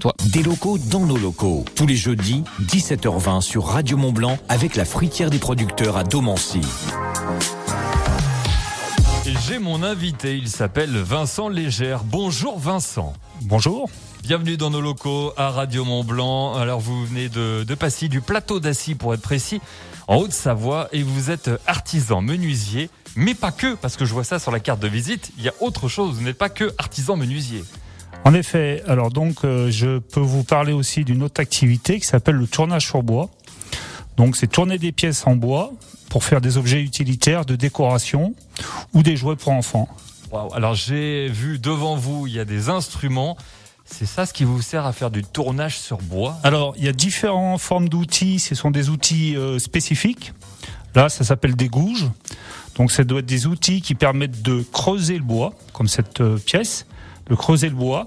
Toi. Des locaux dans nos locaux. Tous les jeudis, 17h20 sur Radio Mont Blanc avec la fruitière des producteurs à Domancy. J'ai mon invité, il s'appelle Vincent Légère. Bonjour Vincent. Bonjour. Bienvenue dans nos locaux à Radio Mont Blanc. Alors vous venez de, de Passy, du plateau d'Assy pour être précis, en Haute-Savoie, et vous êtes artisan menuisier, mais pas que, parce que je vois ça sur la carte de visite, il y a autre chose, vous n'êtes pas que artisan menuisier. En effet, alors donc euh, je peux vous parler aussi d'une autre activité qui s'appelle le tournage sur bois. Donc c'est tourner des pièces en bois pour faire des objets utilitaires de décoration ou des jouets pour enfants. Wow. Alors j'ai vu devant vous, il y a des instruments. C'est ça ce qui vous sert à faire du tournage sur bois? Alors il y a différentes formes d'outils. Ce sont des outils euh, spécifiques. Là, ça s'appelle des gouges. Donc ça doit être des outils qui permettent de creuser le bois, comme cette euh, pièce, de creuser le bois.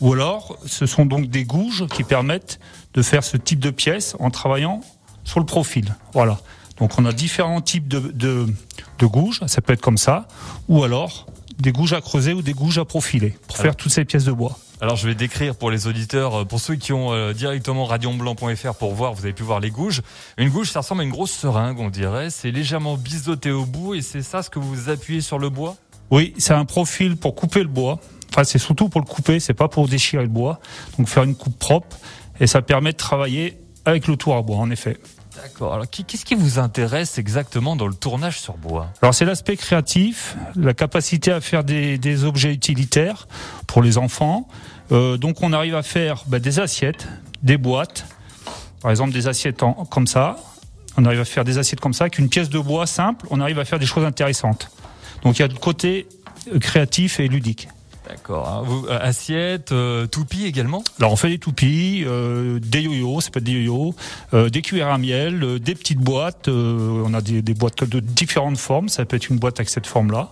Ou alors, ce sont donc des gouges qui permettent de faire ce type de pièce en travaillant sur le profil. Voilà. Donc on a différents types de, de, de gouges, ça peut être comme ça, ou alors des gouges à creuser ou des gouges à profiler pour Alors. faire toutes ces pièces de bois. Alors je vais décrire pour les auditeurs, euh, pour ceux qui ont euh, directement radionblanc.fr pour voir, vous avez pu voir les gouges. Une gouge, ça ressemble à une grosse seringue, on dirait. C'est légèrement biseauté au bout et c'est ça ce que vous appuyez sur le bois? Oui, c'est un profil pour couper le bois. Enfin, c'est surtout pour le couper, c'est pas pour déchirer le bois. Donc faire une coupe propre et ça permet de travailler avec le tour à bois, en effet. D'accord. Alors qu'est-ce qui vous intéresse exactement dans le tournage sur bois? Alors c'est l'aspect créatif, la capacité à faire des, des objets utilitaires pour les enfants. Euh, donc on arrive à faire bah, des assiettes, des boîtes, par exemple des assiettes en- comme ça. On arrive à faire des assiettes comme ça, avec une pièce de bois simple, on arrive à faire des choses intéressantes. Donc il y a le côté euh, créatif et ludique. D'accord. hein. Vous, euh, assiette, euh, toupie également? Alors on fait des toupies, euh, des yo-yo, ça peut être des yo-yo, euh, des cuillères à miel, des petites boîtes. on a des, des boîtes de différentes formes. Ça peut être une boîte avec cette forme-là.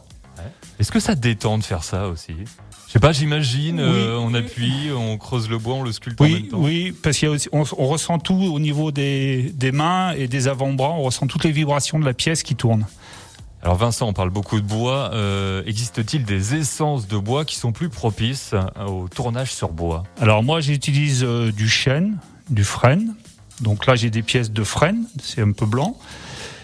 Est-ce que ça détend de faire ça aussi? Je sais pas, j'imagine, Oui. euh, on appuie, on creuse le bois, on le sculpte en Oui, même temps. oui, parce qu'il y a aussi, on, on ressent tout au niveau des, des mains et des avant-bras. On ressent toutes les vibrations de la pièce qui tourne. Alors Vincent, on parle beaucoup de bois. Euh, Existe-t-il des essences de bois qui sont plus propices euh, au tournage sur bois? Alors moi, j'utilise euh, du chêne, du frêne. Donc là, j'ai des pièces de frêne, c'est un peu blanc.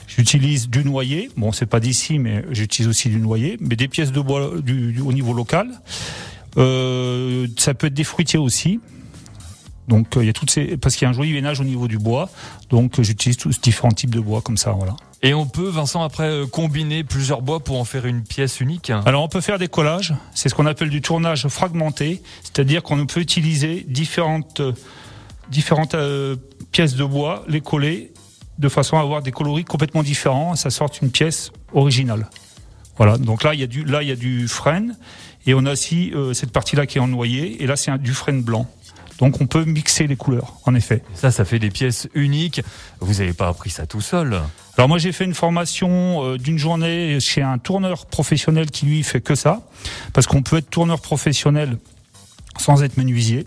J'utilise du noyer. Bon, c'est pas d'ici, mais j'utilise aussi du noyer. Mais des pièces de bois du, du- au niveau local. Euh, ça peut être des fruitiers aussi. Donc euh, il y a toutes ces parce qu'il y a un joli ménage au niveau du bois. Donc euh, j'utilise tous différents types de bois comme ça. Voilà. Et on peut, Vincent, après euh, combiner plusieurs bois pour en faire une pièce unique? Alors on peut faire des collages, c'est ce qu'on appelle du tournage fragmenté, c'est-à-dire qu'on peut utiliser différentes, différentes euh, pièces de bois, les coller de façon à avoir des coloris complètement différents, et ça sort une pièce originale. Voilà, donc là il y a du, là, il y a du frêne, et on a aussi euh, cette partie-là qui est en noyer, et là c'est du frêne blanc. Donc on peut mixer les couleurs, en effet. Ça, ça fait des pièces uniques. Vous n'avez pas appris ça tout seul Alors moi j'ai fait une formation euh, d'une journée chez un tourneur professionnel qui lui fait que ça, parce qu'on peut être tourneur professionnel sans être menuisier.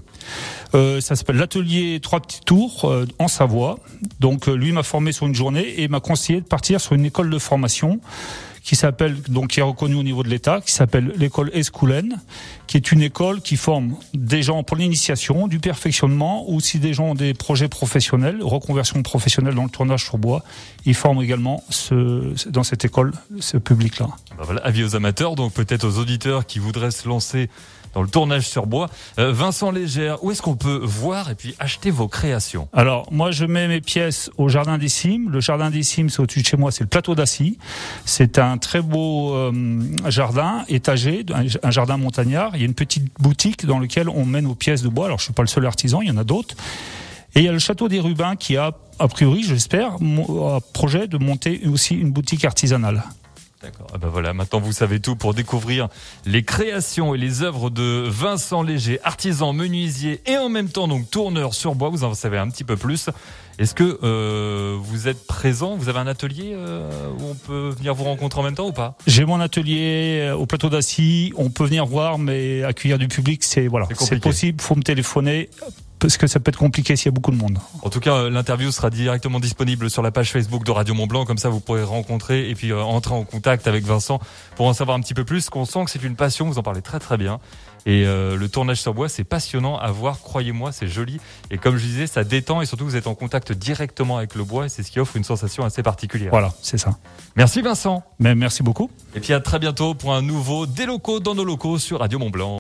Euh, ça s'appelle l'atelier Trois Petits Tours euh, en Savoie. Donc euh, lui m'a formé sur une journée et m'a conseillé de partir sur une école de formation qui s'appelle donc qui est reconnue au niveau de l'État, qui s'appelle l'école Escoulen, qui est une école qui forme des gens pour l'initiation, du perfectionnement, ou si des gens ont des projets professionnels, reconversion professionnelle dans le tournage sur bois, ils forment également dans cette école ce public-là. Voilà, avis aux amateurs, donc peut-être aux auditeurs qui voudraient se lancer dans le tournage sur bois. Vincent Légère, où est-ce qu'on peut voir et puis acheter vos créations Alors, moi, je mets mes pièces au Jardin des Cimes. Le Jardin des Cimes, c'est au-dessus de chez moi, c'est le plateau d'Assy. C'est un très beau euh, jardin étagé, un, jardin montagnard. Il y a une petite boutique dans laquelle on met nos pièces de bois. Alors, je suis pas le seul artisan, il y en a d'autres. Et il y a le Château des Rubins qui a, a priori, j'espère, un projet de monter aussi une boutique artisanale. D'accord. Ah ben voilà, maintenant vous savez tout pour découvrir les créations et les œuvres de Vincent Léger, artisan menuisier et en même temps donc tourneur sur bois. Vous en savez un petit peu plus. Est-ce que euh, vous êtes présent? Vous avez un atelier euh, où on peut venir vous rencontrer en même temps ou pas? J'ai mon atelier euh, au plateau d'Assy. On peut venir voir, mais accueillir du public, c'est voilà, C'est possible. Faut me téléphoner parce que ça peut être compliqué s'il y a beaucoup de monde. En tout cas, euh, l'interview sera directement disponible sur la page Facebook de Radio Mont Blanc. Comme ça, vous pourrez rencontrer et puis euh, entrer en contact avec Vincent pour en savoir un petit peu plus. Qu'on sent que c'est une passion. Vous en parlez très très bien. Et euh, le tournage sur bois, c'est passionnant à voir. Croyez-moi, c'est joli. Et comme je disais, ça détend et surtout vous êtes en contact directement avec le bois. Et c'est ce qui offre une sensation assez particulière. Voilà, c'est ça. Merci Vincent. Mais merci beaucoup. Et puis à très bientôt pour un nouveau Des locaux dans nos locaux sur Radio Mont Blanc.